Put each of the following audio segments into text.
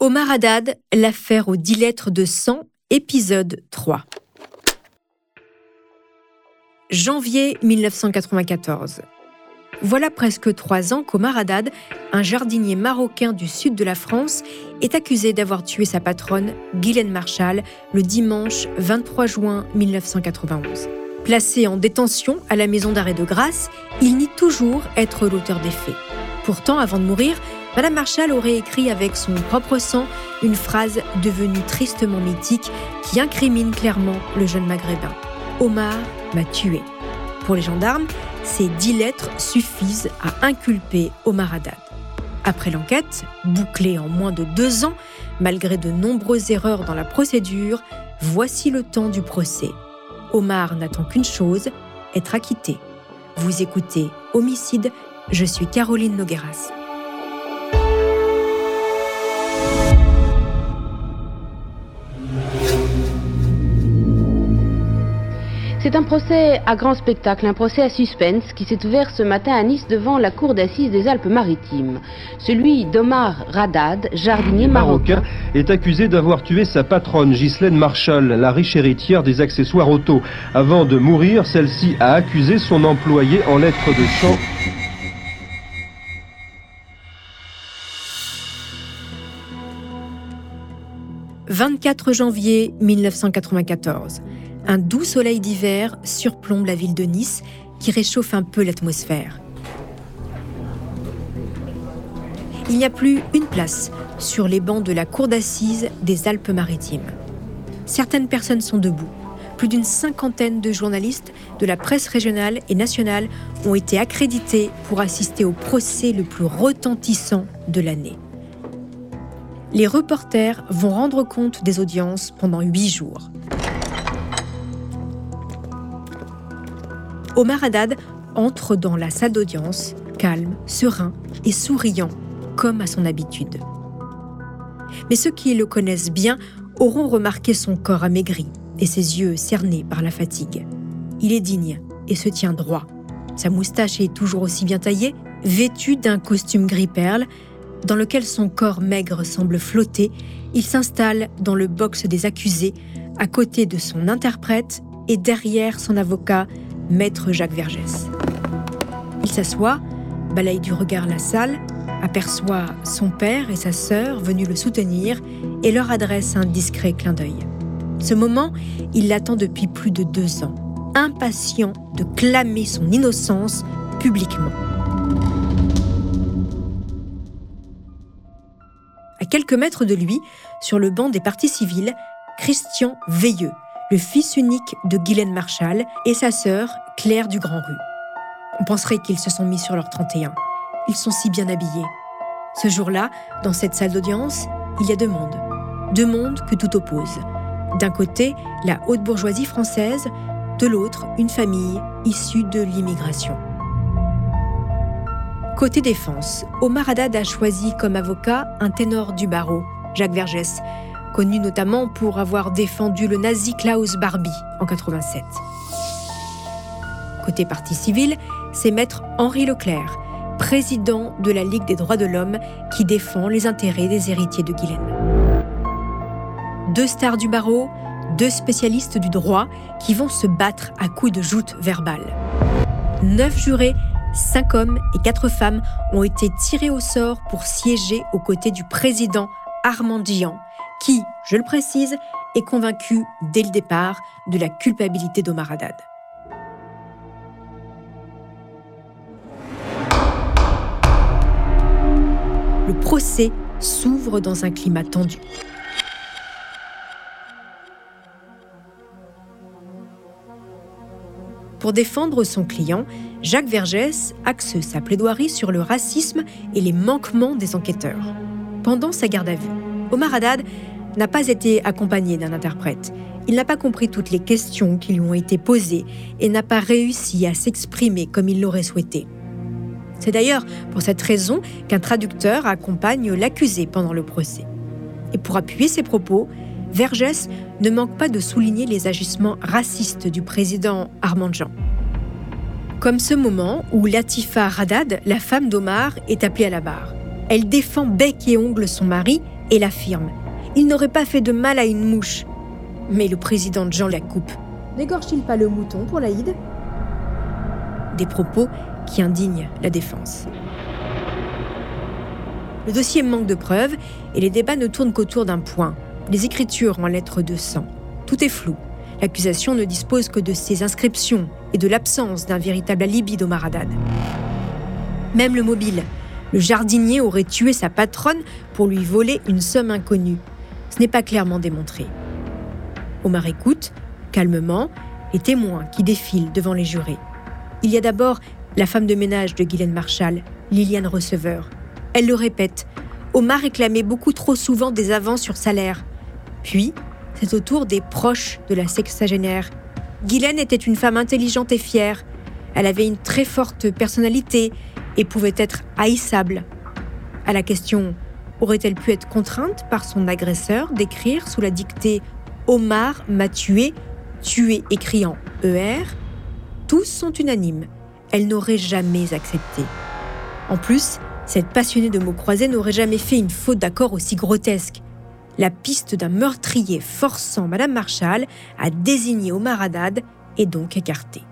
Omar Haddad, l'affaire aux dix lettres de sang, épisode 3. Janvier 1994. Voilà presque trois ans qu'Omar Haddad, un jardinier marocain du sud de la France, est accusé d'avoir tué sa patronne, Guylaine Marshall, le dimanche 23 juin 1991. Placé en détention à la maison d'arrêt de Grasse, il nie toujours être l'auteur des faits. Pourtant, avant de mourir, Madame Marshall aurait écrit avec son propre sang une phrase devenue tristement mythique qui incrimine clairement le jeune maghrébin. Omar m'a tué. Pour les gendarmes, ces dix lettres suffisent à inculper Omar Haddad. Après l'enquête, bouclée en moins de deux ans, malgré de nombreuses erreurs dans la procédure, voici le temps du procès. Omar n'attend qu'une chose, être acquitté. Vous écoutez Homicide, je suis Caroline Nogueras. C'est un procès à grand spectacle, un procès à suspense qui s'est ouvert ce matin à Nice devant la cour d'assises des Alpes-Maritimes. Celui d'Omar Radad, jardinier marocain, est accusé d'avoir tué sa patronne Ghislaine Marshall, la riche héritière des accessoires auto. Avant de mourir, celle-ci a accusé son employé en lettres de chant 24 janvier 1994. Un doux soleil d'hiver surplombe la ville de Nice qui réchauffe un peu l'atmosphère. Il n'y a plus une place sur les bancs de la cour d'assises des Alpes-Maritimes. Certaines personnes sont debout. Plus d'une cinquantaine de journalistes de la presse régionale et nationale ont été accrédités pour assister au procès le plus retentissant de l'année. Les reporters vont rendre compte des audiences pendant huit jours. Omar Haddad entre dans la salle d'audience, calme, serein et souriant, comme à son habitude. Mais ceux qui le connaissent bien auront remarqué son corps amaigri et ses yeux cernés par la fatigue. Il est digne et se tient droit. Sa moustache est toujours aussi bien taillée, vêtu d'un costume gris perle, dans lequel son corps maigre semble flotter, il s'installe dans le box des accusés, à côté de son interprète et derrière son avocat, maître Jacques Vergès. Il s'assoit, balaye du regard la salle, aperçoit son père et sa sœur venus le soutenir et leur adresse un discret clin d'œil. Ce moment, il l'attend depuis plus de deux ans, impatient de clamer son innocence publiquement. À quelques mètres de lui, sur le banc des partis civils, Christian Veilleux, le fils unique de Guylaine Marshall et sa sœur Claire du Grand Rue. On penserait qu'ils se sont mis sur leur 31. Ils sont si bien habillés. Ce jour-là, dans cette salle d'audience, il y a deux mondes. Deux mondes que tout oppose. D'un côté, la haute bourgeoisie française, de l'autre, une famille issue de l'immigration. Côté défense, Omar Haddad a choisi comme avocat un ténor du barreau, Jacques Vergès, connu notamment pour avoir défendu le nazi Klaus Barbie en 87. Côté parti civil, c'est maître Henri Leclerc, président de la Ligue des droits de l'homme qui défend les intérêts des héritiers de Guylaine. Deux stars du barreau, deux spécialistes du droit qui vont se battre à coups de joutes verbales. Neuf jurés, cinq hommes et quatre femmes ont été tirés au sort pour siéger aux côtés du président Armand Dian, qui, je le précise, est convaincu dès le départ de la culpabilité d'Omar Haddad. Le procès s'ouvre dans un climat tendu. Pour défendre son client, Jacques Vergès axe sa plaidoirie sur le racisme et les manquements des enquêteurs. Pendant sa garde à vue, Omar Haddad n'a pas été accompagné d'un interprète. Il n'a pas compris toutes les questions qui lui ont été posées et n'a pas réussi à s'exprimer comme il l'aurait souhaité. C'est d'ailleurs pour cette raison qu'un traducteur accompagne l'accusé pendant le procès. Et pour appuyer ses propos, Vergès ne manque pas de souligner les agissements racistes du président Armand Jean. Comme ce moment où Latifa Radad, la femme d'Omar, est appelée à la barre. Elle défend bec et ongle son mari et l'affirme. Il n'aurait pas fait de mal à une mouche. Mais le président Jean la coupe. N'égorge-t-il pas le mouton pour l'Aïd? Des propos qui indignent la défense. Le dossier manque de preuves et les débats ne tournent qu'autour d'un point les écritures en lettres de sang. Tout est flou. L'accusation ne dispose que de ses inscriptions et de l'absence d'un véritable alibi d'Omar Haddad. Même le mobile. Le jardinier aurait tué sa patronne pour lui voler une somme inconnue. Ce n'est pas clairement démontré. Omar écoute, calmement, les témoins qui défilent devant les jurés. Il y a d'abord la femme de ménage de Guylaine Marshall, Liliane Receveur. Elle le répète, Omar réclamait beaucoup trop souvent des avances sur salaire. Puis, c'est au tour des proches de la sexagénaire. Guylaine était une femme intelligente et fière. Elle avait une très forte personnalité et pouvait être haïssable. À la question aurait-elle pu être contrainte par son agresseur d'écrire sous la dictée Omar m'a tué, tué écrit en ER Tous sont unanimes. Elle n'aurait jamais accepté. En plus, cette passionnée de mots croisés n'aurait jamais fait une faute d'accord aussi grotesque. La piste d'un meurtrier forçant Madame Marshall à désigner Omar Haddad est donc écartée.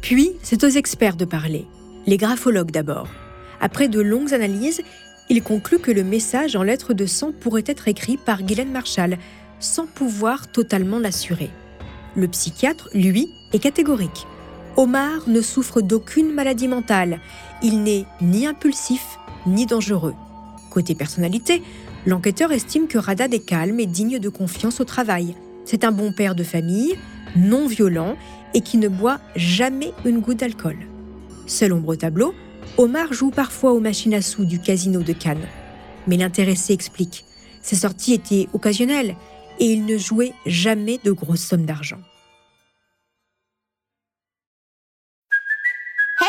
Puis, c'est aux experts de parler. Les graphologues d'abord. Après de longues analyses, ils concluent que le message en lettres de sang pourrait être écrit par Guylaine Marshall, sans pouvoir totalement l'assurer. Le psychiatre, lui, est catégorique. Omar ne souffre d'aucune maladie mentale. Il n'est ni impulsif ni dangereux. Côté personnalité, l'enquêteur estime que Radad est calme et digne de confiance au travail. C'est un bon père de famille, non violent et qui ne boit jamais une goutte d'alcool. Seul ombre tableau, Omar joue parfois aux machines à sous du casino de Cannes. Mais l'intéressé explique. Ses sorties étaient occasionnelles et il ne jouait jamais de grosses sommes d'argent.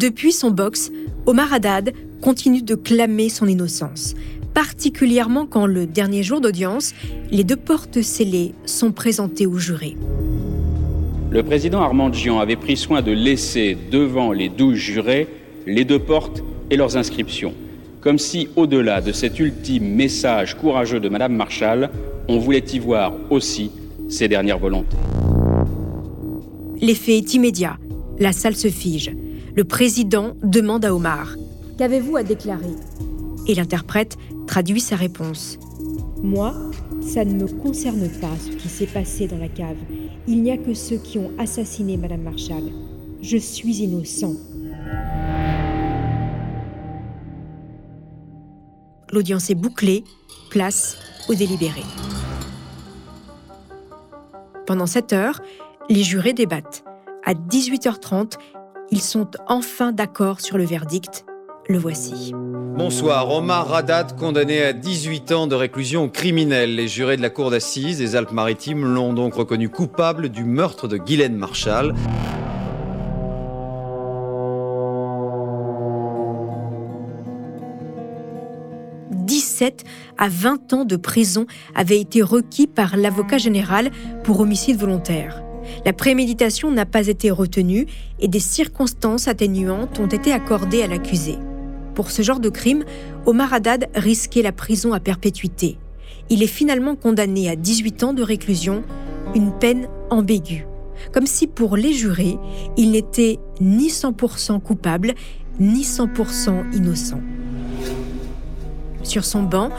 Depuis son box, Omar Haddad continue de clamer son innocence, particulièrement quand le dernier jour d'audience, les deux portes scellées sont présentées aux jurés. Le président Armand Gian avait pris soin de laisser devant les douze jurés les deux portes et leurs inscriptions, comme si, au-delà de cet ultime message courageux de Madame Marshall, on voulait y voir aussi ses dernières volontés. L'effet est immédiat. La salle se fige le président demande à Omar Qu'avez-vous à déclarer? Et l'interprète traduit sa réponse Moi, ça ne me concerne pas ce qui s'est passé dans la cave. Il n'y a que ceux qui ont assassiné Madame Marshall. Je suis innocent. L'audience est bouclée, place au délibéré. Pendant cette heure, les jurés débattent. À 18h30, ils sont enfin d'accord sur le verdict. Le voici. Bonsoir. Omar Radat, condamné à 18 ans de réclusion criminelle. Les jurés de la Cour d'assises des Alpes-Maritimes l'ont donc reconnu coupable du meurtre de Guylaine Marshall. à 20 ans de prison avaient été requis par l'avocat général pour homicide volontaire. La préméditation n'a pas été retenue et des circonstances atténuantes ont été accordées à l'accusé. Pour ce genre de crime, Omar Haddad risquait la prison à perpétuité. Il est finalement condamné à 18 ans de réclusion, une peine ambiguë. Comme si pour les jurés, il n'était ni 100% coupable, ni 100% innocent. Sur son banc,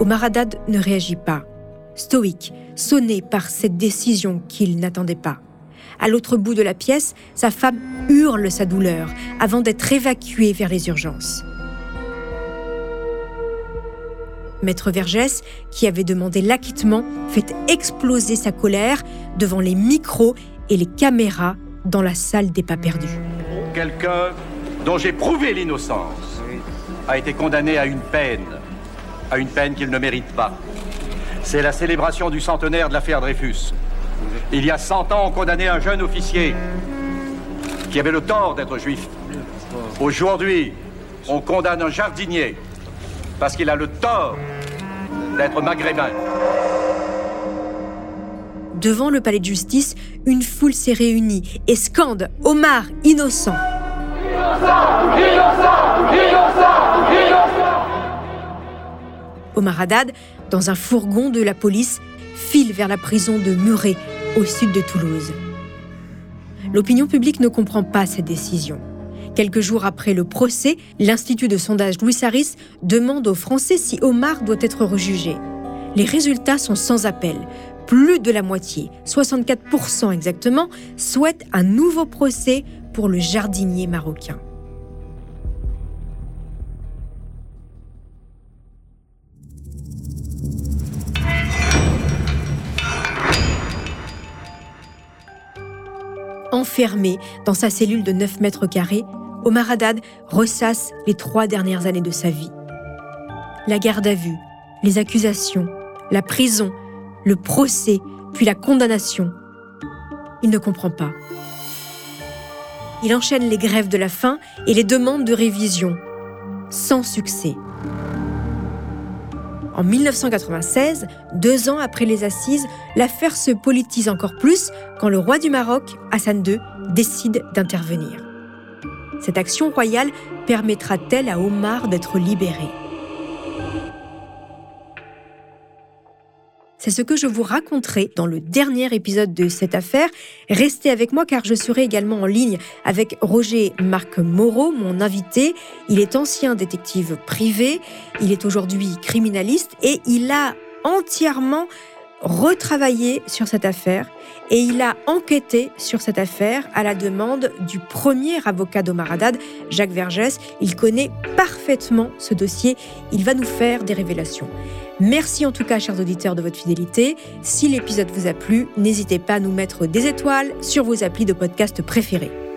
Omar Haddad ne réagit pas. Stoïque, sonné par cette décision qu'il n'attendait pas. À l'autre bout de la pièce, sa femme hurle sa douleur avant d'être évacuée vers les urgences. Maître Vergès, qui avait demandé l'acquittement, fait exploser sa colère devant les micros et les caméras dans la salle des pas perdus. Quelqu'un dont j'ai prouvé l'innocence a été condamné à une peine, à une peine qu'il ne mérite pas. C'est la célébration du centenaire de l'affaire Dreyfus. Il y a 100 ans, on condamnait un jeune officier qui avait le tort d'être juif. Aujourd'hui, on condamne un jardinier parce qu'il a le tort d'être maghrébin. Devant le palais de justice, une foule s'est réunie et scande Omar innocent. Innocent Omar Haddad, dans un fourgon de la police, file vers la prison de Muret, au sud de Toulouse. L'opinion publique ne comprend pas cette décision. Quelques jours après le procès, l'Institut de sondage Louis Saris demande aux Français si Omar doit être rejugé. Les résultats sont sans appel. Plus de la moitié, 64% exactement, souhaitent un nouveau procès pour le jardinier marocain. Enfermé dans sa cellule de 9 mètres carrés, Omar Haddad ressasse les trois dernières années de sa vie. La garde à vue, les accusations, la prison, le procès, puis la condamnation. Il ne comprend pas. Il enchaîne les grèves de la faim et les demandes de révision, sans succès. En 1996, deux ans après les assises, l'affaire se politise encore plus quand le roi du Maroc, Hassan II, décide d'intervenir. Cette action royale permettra-t-elle à Omar d'être libéré? C'est ce que je vous raconterai dans le dernier épisode de cette affaire. Restez avec moi car je serai également en ligne avec Roger Marc Moreau, mon invité. Il est ancien détective privé, il est aujourd'hui criminaliste et il a entièrement retravaillé sur cette affaire et il a enquêté sur cette affaire à la demande du premier avocat d'Omar Haddad, Jacques Vergès. Il connaît parfaitement ce dossier, il va nous faire des révélations. Merci en tout cas, chers auditeurs, de votre fidélité. Si l'épisode vous a plu, n'hésitez pas à nous mettre des étoiles sur vos applis de podcast préférés.